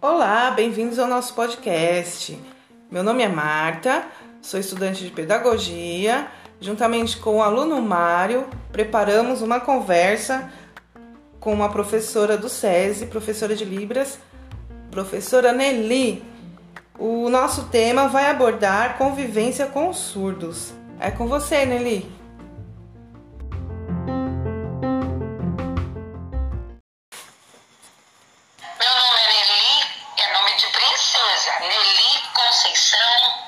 Olá, bem-vindos ao nosso podcast. Meu nome é Marta, sou estudante de pedagogia. Juntamente com o aluno Mário, preparamos uma conversa com uma professora do SESI, professora de Libras, professora Nelly. O nosso tema vai abordar convivência com os surdos. É com você, Nelly. Então,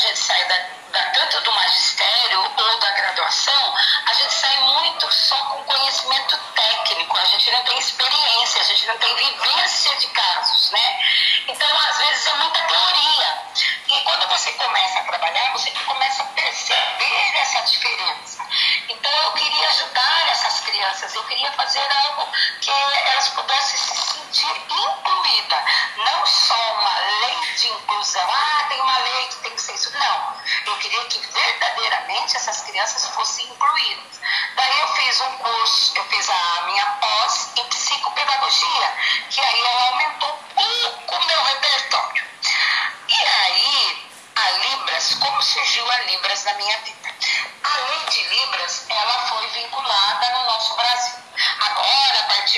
I should say that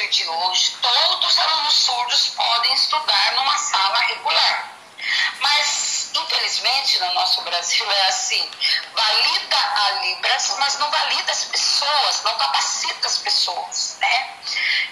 partir de hoje, todos os alunos surdos podem estudar numa sala regular. Mas, infelizmente, no nosso Brasil é assim: valida a Libras, mas não valida as pessoas, não capacita as pessoas, né?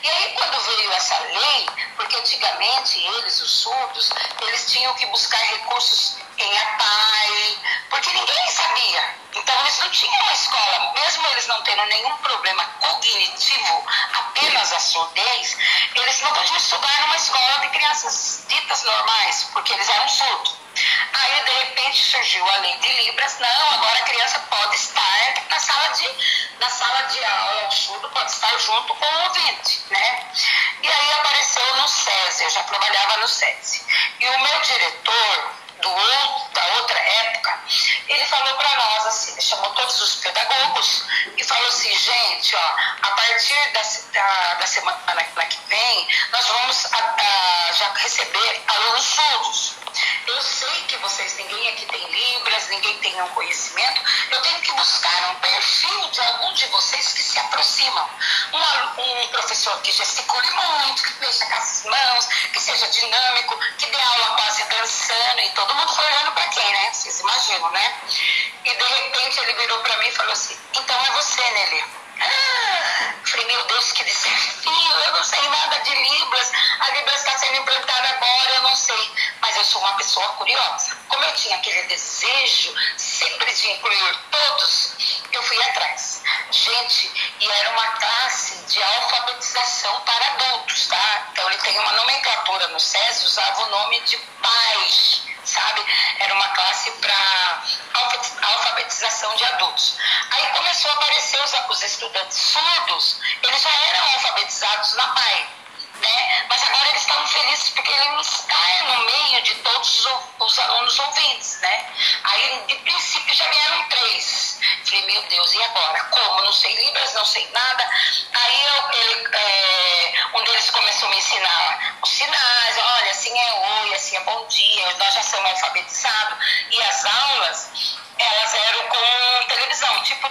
E aí, quando veio essa lei, porque antigamente eles, os surdos, eles tinham que buscar recursos quem é pai, porque ninguém sabia. Então eles não tinham uma escola, mesmo eles não tendo nenhum problema cognitivo, apenas a surdez, eles não podiam estudar numa escola de crianças ditas normais, porque eles eram surdos. Aí de repente surgiu a lei de Libras, não, agora a criança pode estar na sala de, na sala de aula, o surdo pode estar junto com o ouvinte, né? E aí apareceu no SESI, eu já trabalhava no SESI. E o meu diretor, do outro, da outra época, ele falou para nós assim, chamou todos os pedagogos e falou assim, gente, ó, a partir da, da, da semana que vem, nós vamos a, a, já receber alunos surdos. Eu sei que vocês, ninguém aqui tem libras, ninguém tem um conhecimento, eu tenho que buscar um perfil de algum de vocês que se aproximam. Um um professor que gesticule muito, que mexa com as mãos, que seja dinâmico, que dê aula quase dançando, e todo mundo foi olhando para quem, né? Vocês imaginam, né? E de repente ele virou para mim e falou assim: então é você, Nelly. Ah, falei, meu Deus, que desafio, eu não sei nada de Libras, a Libras está sendo implantada agora, eu não sei, mas eu sou uma pessoa curiosa. Como eu tinha aquele desejo sempre de incluir todos, eu fui atrás. Gente, e era uma classe de alfabetização para adultos, tá? Então ele tem uma nomenclatura no SESI, usava o nome de pais, sabe? Era uma classe para alfabetização de adultos. Aí começou a aparecer os, os estudantes surdos, eles já eram alfabetizados na PAI, né? Mas agora estavam felizes porque ele está no meio de todos os, os, alunos ouvintes, né? Aí, de princípio, já vieram três. Falei, meu Deus, e agora? Como? Não sei Libras, não sei nada. Aí eu, ele, é, um deles começou a me ensinar os sinais, olha, assim é oi, assim é bom dia, nós já somos alfabetizados. E as aulas, elas eram com televisão, tipo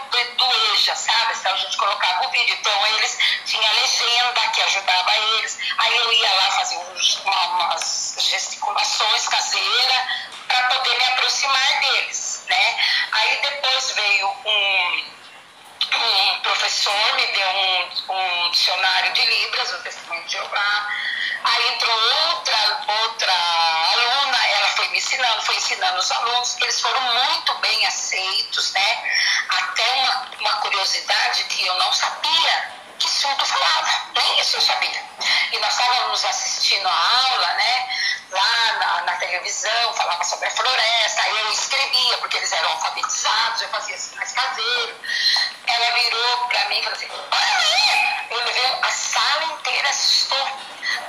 sabe? Então a gente colocava o vídeo. Então eles tinham legenda que ajudava eles. Aí eu ia lá fazer uns, uma, umas gesticulações caseiras para poder me aproximar deles, né? Aí depois veio um, um professor, me deu um, um dicionário de Libras, o Testemunho de Jeová. Aí entrou outra, outra foi me ensinando, foi ensinando os alunos, eles foram muito bem aceitos, né? Até uma, uma curiosidade que eu não sabia que surdo falava, nem isso eu sabia. E nós estávamos assistindo a aula, né, lá na, na, televisão, falava sobre a floresta, eu escrevia, porque eles eram alfabetizados, eu fazia sinais caseiros. Ela virou para mim e falou assim, olha aí! Eu levei a sala inteira assustou,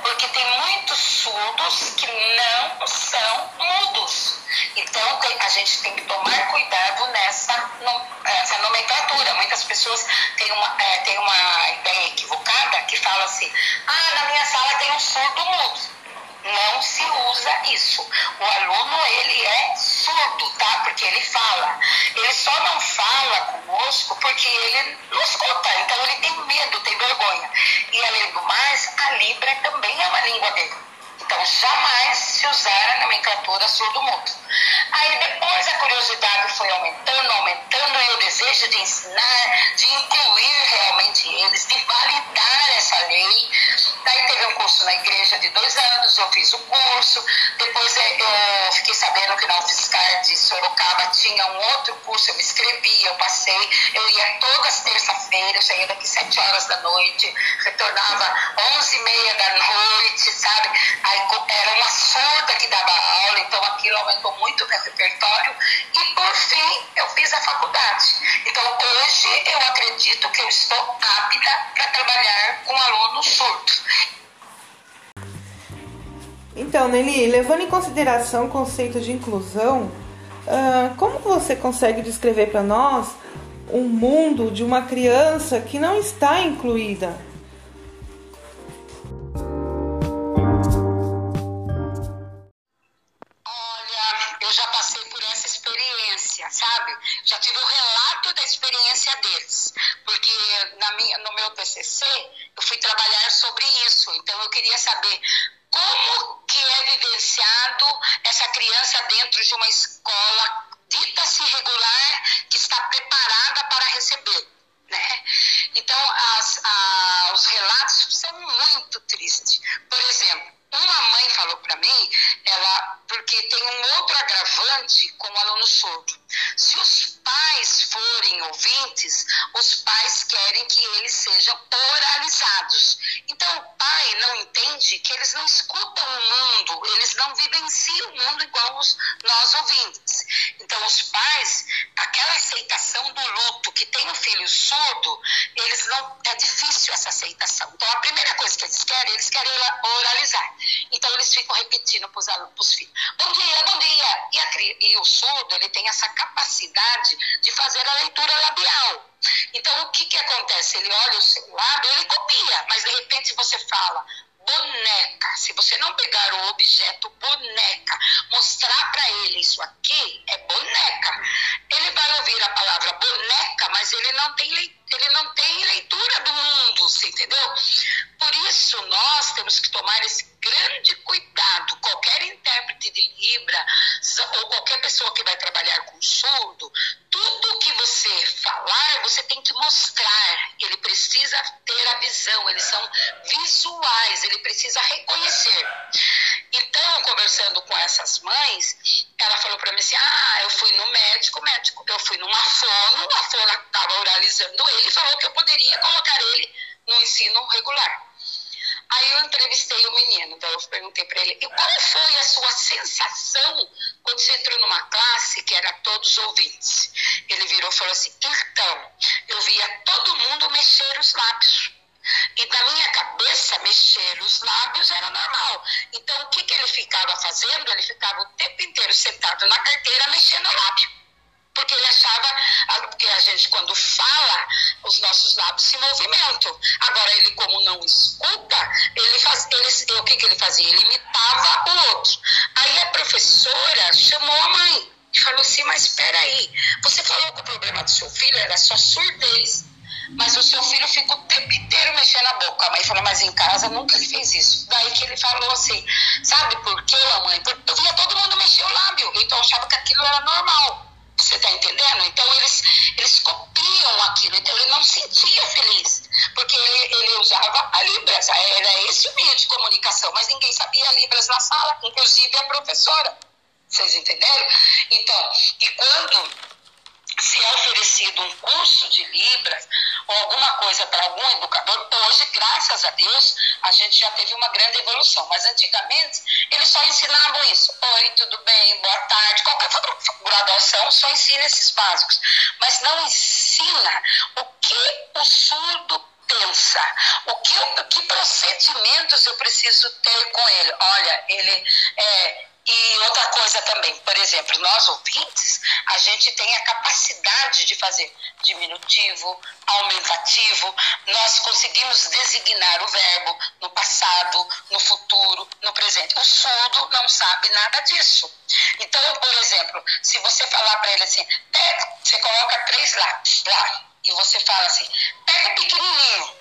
porque tem muitos surdos que não são mudos. Então a gente tem que tomar cuidado nessa, nessa nomenclatura. Muitas pessoas têm uma, é, têm uma ideia equivocada que fala assim, ah, na minha sala tem um surdo mudo. Não se usa isso. O aluno, ele é surdo, tá? Porque ele fala. Então jamais se usar a nomenclatura surdo-mudo. Aí depois a curiosidade foi aumentando, aumentando, e o desejo de ensinar, de incluir realmente eles, de validar essa lei. Daí teve um curso na igreja de dois anos, eu fiz o curso. Depois eh, eu fiquei sabendo que na UFSCar de Sorocaba tinha um outro curso, eu me inscrevi, eu passei. Eu ia todas terça-feiras, saía daqui sete horas da noite, retornava onze e meia da noite, sabe? Surda que dava aula, então aquilo aumentou muito o meu repertório. E por fim, eu fiz a faculdade. Então hoje eu acredito que eu estou apta para trabalhar com aluno surdo. Então, Nelly, levando em consideração o conceito de inclusão, uh, como você consegue descrever para nós um mundo de uma criança que não está incluída? Sabe? Já tive o relato da experiência deles, porque na minha, no meu TCC eu fui trabalhar sobre isso, então eu queria saber como que é vivenciado essa criança dentro de uma escola dita-se regular que está preparada para receber. Né? Então, as, a, os relatos são muito tristes. Por exemplo, uma mãe falou para mim, ela, porque tem um outro agravante com o aluno surdo. Se os pais forem ouvintes, os pais querem que eles sejam oralizados. Então o pai não entende que eles não escutam o mundo, eles não vivenciam o mundo igual os, nós ouvintes. Então os pais, aquela aceitação do luto que tem um filho surdo, eles não é difícil essa aceitação. Então a primeira coisa que eles querem, eles querem oralizar. Então eles ficam repetindo para os filhos: "Bom dia, bom dia". E, a, e o surdo, ele tem essa capacidade de fazer a leitura labial. Então, o que, que acontece? Ele olha o seu lado, ele copia, mas de repente você fala boneca. Se você não pegar o objeto boneca, estava oralizando ele falou que eu poderia colocar ele no ensino regular. Aí eu entrevistei o menino, então eu perguntei para ele, e qual foi a sua sensação quando você entrou numa classe que era todos ouvintes, ele virou e falou assim: então, eu via todo mundo mexer os lábios. E na minha cabeça, mexer os lábios era normal. Então, o que, que ele ficava fazendo? Ele ficava o tempo inteiro sentado na carteira mexendo o lábio porque ele achava, porque a gente quando fala, os nossos lábios se movimentam. Agora ele como não escuta, ele faz, ele, o que, que ele fazia? Ele imitava o outro. Aí a professora chamou a mãe e falou assim, mas espera aí, você falou que o problema do seu filho era só surdez. Mas o seu filho fica o tempo inteiro mexendo a boca. A mãe falou, mas em casa nunca ele fez isso. Daí que ele falou assim, sabe por quê, mamãe? Porque eu via todo mundo mexer o lábio, então eu achava que aquilo era normal. Você está entendendo? Então eles, eles copiam aquilo. Então ele não sentia feliz. Porque ele, ele usava a Libras. Era esse o meio de comunicação. Mas ninguém sabia Libras na sala, inclusive a professora. Vocês entenderam? Então, e quando se é oferecido um curso de Libras ou alguma coisa para algum educador, hoje, graças a Deus, a gente já teve uma grande evolução. Mas antigamente, eles só ensinavam isso. Oi, tudo bem, boa tarde. Qualquer graduação só ensina esses básicos. Mas não ensina o que o surdo pensa, o que, que procedimentos eu preciso ter com ele. Olha, ele é e outra coisa também, por exemplo, nós ouvintes, a gente tem a capacidade de fazer diminutivo, aumentativo, nós conseguimos designar o verbo no passado, no futuro, no presente. O surdo não sabe nada disso. Então, por exemplo, se você falar para ele assim, pega, você coloca três lápis lá, e você fala assim, pega pequenininho,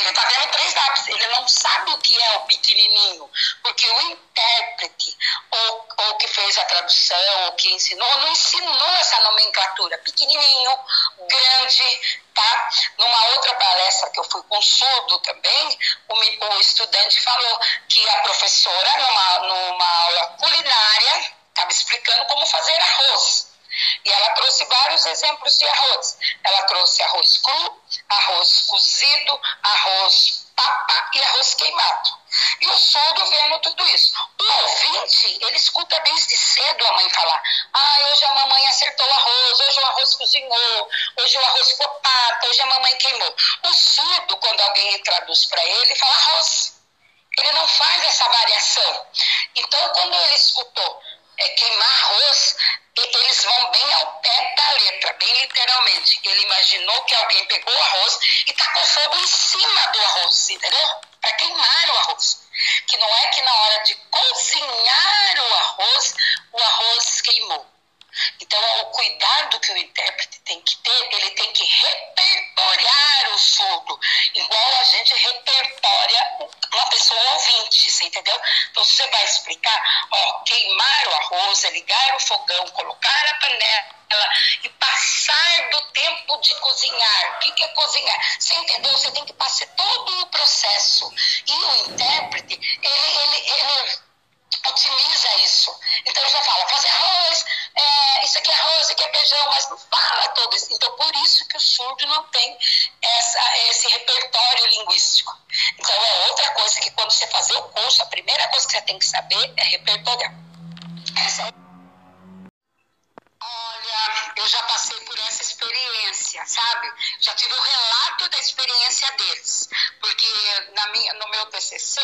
ele está vendo três lápis, ele não sabe o que é o pequenininho, porque o intérprete, ou, ou que fez a tradução, ou que ensinou, não ensinou essa nomenclatura. Pequenininho, grande, tá? Numa outra palestra que eu fui com surdo também, o, o estudante falou que a professora, numa, numa aula culinária, estava explicando como fazer arroz. E ela trouxe vários exemplos de arroz. Ela trouxe arroz cru, arroz cozido, arroz papa e arroz queimado. E o surdo vendo tudo isso. O ouvinte, ele escuta desde cedo a mãe falar: ah, hoje a mamãe acertou o arroz, hoje o arroz cozinhou, hoje o arroz ficou papa, hoje a mamãe queimou. O surdo, quando alguém traduz para ele, fala arroz. Ele não faz essa variação. Então, quando ele escutou é, queimar arroz, eles vão bem ao pé da letra, bem literalmente. Ele imaginou que alguém pegou o arroz e tacou fogo em cima do arroz, entendeu? Para queimar o arroz. Que não é que na hora de cozinhar o arroz, o arroz queimou. Então, o cuidado que o intérprete tem que ter, ele tem que repertoriar o surdo, igual a gente repertória uma pessoa ouvinte, você entendeu? Então, você vai explicar, ó, queimar o arroz, é ligar o fogão, colocar a panela e passar do tempo de cozinhar. O que é cozinhar? Você entendeu? Você tem que passar todo o processo. E o intérprete, ele, ele, ele otimiza isso. Então já fala, fazer não tem essa, esse repertório linguístico. Então é outra coisa que quando você fazer o curso, a primeira coisa que você tem que saber é repertoriar. É Olha, eu já passei por essa experiência, sabe? Já tive o relato da experiência deles, porque na minha, no meu TCC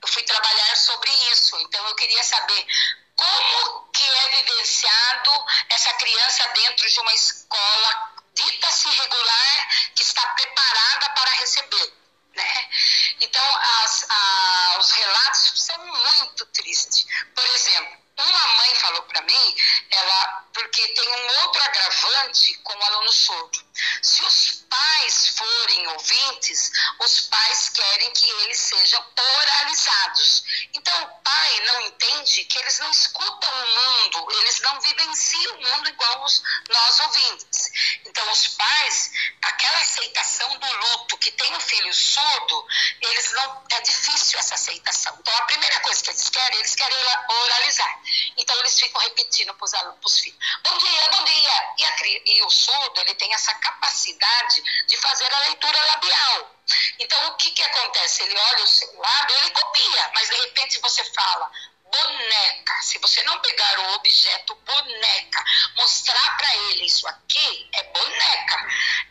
eu fui trabalhar sobre isso, então eu queria saber como que é vivenciado essa criança dentro de uma escola dita-se regular eles querem, oralizar. Então eles ficam repetindo para os filhos: bom dia, bom dia. E, a, e o surdo ele tem essa capacidade de fazer a leitura labial. Então o que, que acontece? Ele olha o seu lado, ele copia, mas de repente você fala bonecas se você não pegar o objeto boneca, mostrar para ele isso aqui é boneca,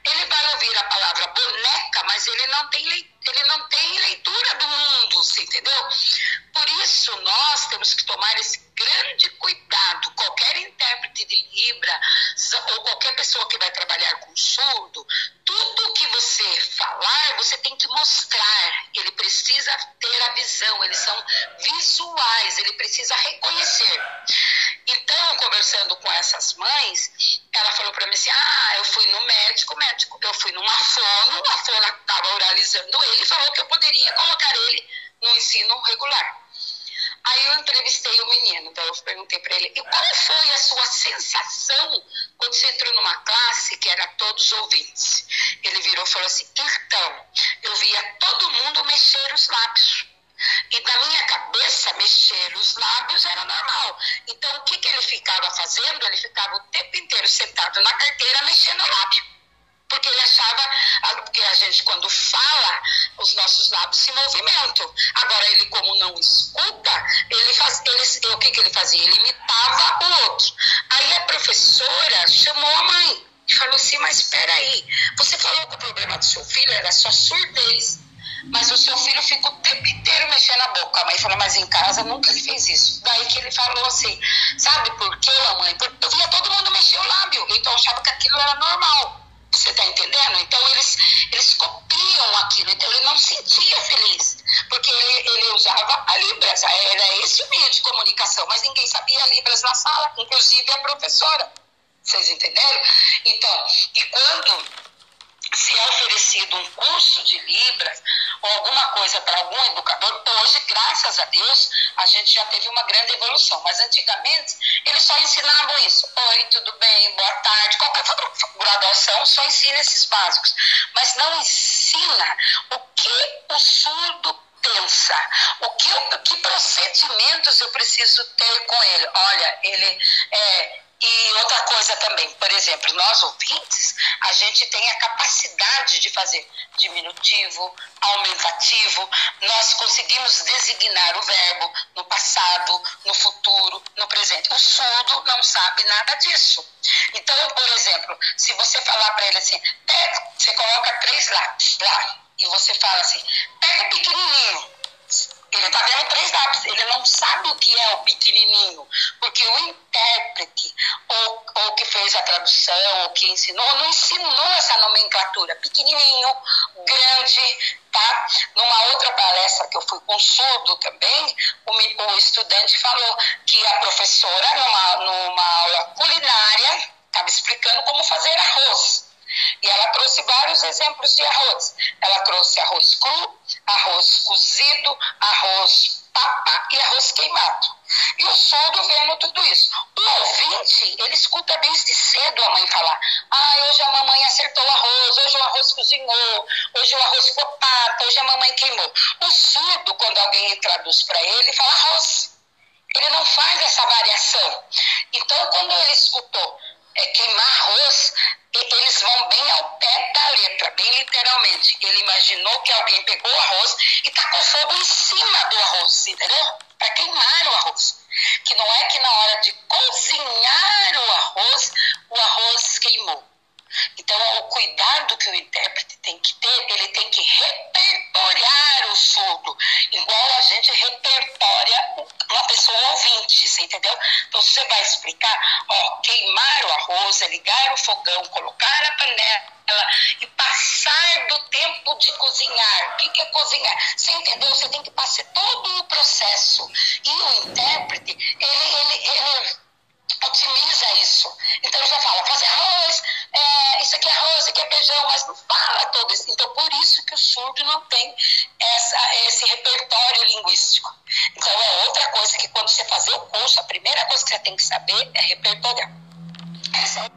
ele vai ouvir a palavra boneca, mas ele não tem ele não tem leitura do mundo, você entendeu? Por isso nós temos que tomar esse grande cuidado. Qualquer intérprete de Libra ou qualquer pessoa que vai trabalhar com surdo, tudo que você falar, você tem que mostrar. Ele precisa ter a visão, eles são visuais, ele precisa reconhecer. Então, conversando com essas mães, ela falou para mim assim: ah, eu fui no médico, médico, eu fui numa fono, a fono estava oralizando ele e falou que eu poderia colocar ele no ensino regular. Aí eu entrevistei o menino, então eu perguntei para ele, e qual foi a sua sensação quando você entrou numa classe que era todos ouvintes? Ele virou e falou assim, então, eu via todo mundo mexer os lábios. E na minha cabeça, mexer os lábios era normal. Então, o que, que ele ficava fazendo? Ele ficava o tempo inteiro sentado na carteira mexendo o lábio porque ele achava, porque a gente quando fala, os nossos lábios se movimentam. Agora ele como não escuta, ele faz, ele, o que, que ele fazia? Ele imitava o outro. Aí a professora chamou a mãe e falou assim, mas espera aí, você falou que o problema do seu filho era só surdez. Mas o seu filho fica o tempo inteiro mexendo a boca. A mãe falou, mas em casa nunca ele fez isso. Daí que ele falou assim, sabe por quê, mamãe? Porque eu via todo mundo mexer o lábio, então eu achava que aquilo era normal. Então eles, eles copiam aquilo. Então ele não se sentia feliz. Porque ele, ele usava a Libras. Era esse o meio de comunicação. Mas ninguém sabia Libras na sala, inclusive a professora. Vocês entenderam? Então, e quando se é oferecido um curso de Libras ou alguma coisa para algum educador, hoje, graças a Deus, a gente já teve uma grande evolução. Mas antigamente, eles só ensinavam isso. Oi, tudo bem, boa tarde. Qualquer graduação só ensina esses básicos. Mas não ensina o que o surdo o que, que procedimentos eu preciso ter com ele. Olha, ele é e outra coisa também, por exemplo, nós ouvintes, a gente tem a capacidade de fazer diminutivo, aumentativo, nós conseguimos designar o verbo no passado, no futuro, no presente. O surdo não sabe nada disso. Então, por exemplo, se você falar para ele assim, pega, você coloca três lápis lá, e você fala assim, pega o pequenininho, ele está vendo três lápis, ele não sabe o que é o pequenininho, porque o intérprete, ou, ou que fez a tradução, ou que ensinou, não ensinou essa nomenclatura. Pequenininho, grande, tá? Numa outra palestra que eu fui com surdo também, o, o estudante falou que a professora, numa, numa aula culinária, estava explicando como fazer arroz. E ela trouxe vários exemplos de arroz. Ela trouxe arroz cru, arroz cozido, arroz papa e arroz queimado. E o surdo vendo tudo isso. O ouvinte, ele escuta desde cedo a mãe falar: ah, hoje a mamãe acertou o arroz, hoje o arroz cozinhou, hoje o arroz ficou papa, hoje a mamãe queimou. O surdo, quando alguém traduz para ele, fala arroz. Ele não faz essa variação. Então, quando ele escutou é, queimar arroz, eles vão bem ao pé da letra, bem literalmente. Ele imaginou que alguém pegou o arroz e tacou fogo em cima do arroz, entendeu? Para queimar o arroz. Que não é que na hora de cozinhar o arroz, o arroz queimou. Então, o cuidado que o intérprete tem que ter, ele tem que repertoriar o surdo, igual a gente repertoria pessoa ouvinte, você entendeu? Então, você vai explicar, ó, queimar o arroz, é ligar o fogão, colocar a panela e passar do tempo de cozinhar. O que, é cozinhar? Você entendeu? Você tem que passar todo o processo. E o intérprete, ele, ele, ele otimiza isso. Então já fala, fazer arroz, é, isso aqui é arroz, isso aqui é feijão, mas não fala todo isso. Então por isso que o surdo não tem essa, esse repertório linguístico. Então é outra coisa que quando você fazer o curso, a primeira coisa que você tem que saber é repertoriar. Essa é